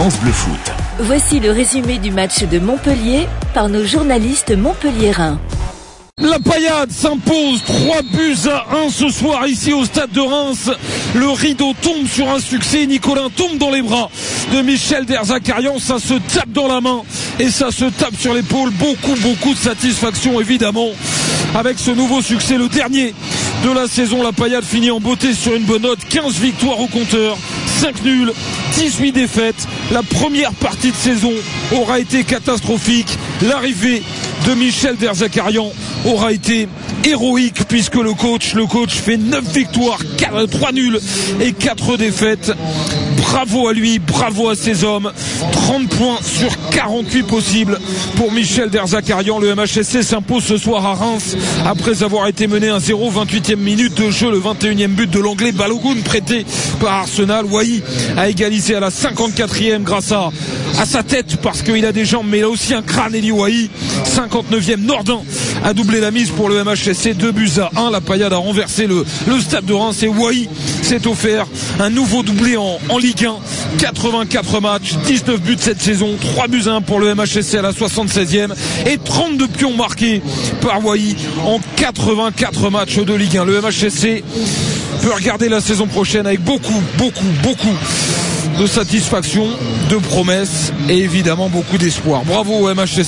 France Bleu Foot. Voici le résumé du match de Montpellier par nos journalistes montpelliérains. La paillade s'impose 3 buts à 1 ce soir ici au stade de Reims. Le rideau tombe sur un succès. Nicolas tombe dans les bras de Michel Derzakarian. Ça se tape dans la main et ça se tape sur l'épaule. Beaucoup, beaucoup de satisfaction évidemment avec ce nouveau succès. Le dernier de la saison. La paillade finit en beauté sur une bonne note. 15 victoires au compteur. 5 nuls, 18 défaites. La première partie de saison aura été catastrophique. L'arrivée de Michel Derzakarian aura été héroïque puisque le coach, le coach fait 9 victoires, 4, 3 nuls et 4 défaites. Bravo à lui, bravo à ses hommes. 30 points sur 48 possibles pour Michel Derzakarian. Le MHSC s'impose ce soir à Reims après avoir été mené à 0 28e minute de jeu. Le 21e but de l'anglais Balogun prêté par Arsenal. Wai a égalisé à la 54e grâce à, à sa tête parce qu'il a des jambes mais il a aussi un crâne Eli Wai. 59e Nordin a doublé la mise pour le MHSC. 2 buts à 1. La paillade a renversé le, le stade de Reims et Wai s'est offert un nouveau doublé en, en Ligue 1. 84 matchs, 19 buts cette saison, 3 buts à 1 pour le MHSC à la 76e et 32 pions marqués par Wai en 84 matchs de Ligue 1. Le MHSC peut regarder la saison prochaine avec beaucoup, beaucoup, beaucoup de satisfaction, de promesses et évidemment beaucoup d'espoir. Bravo au MHSC.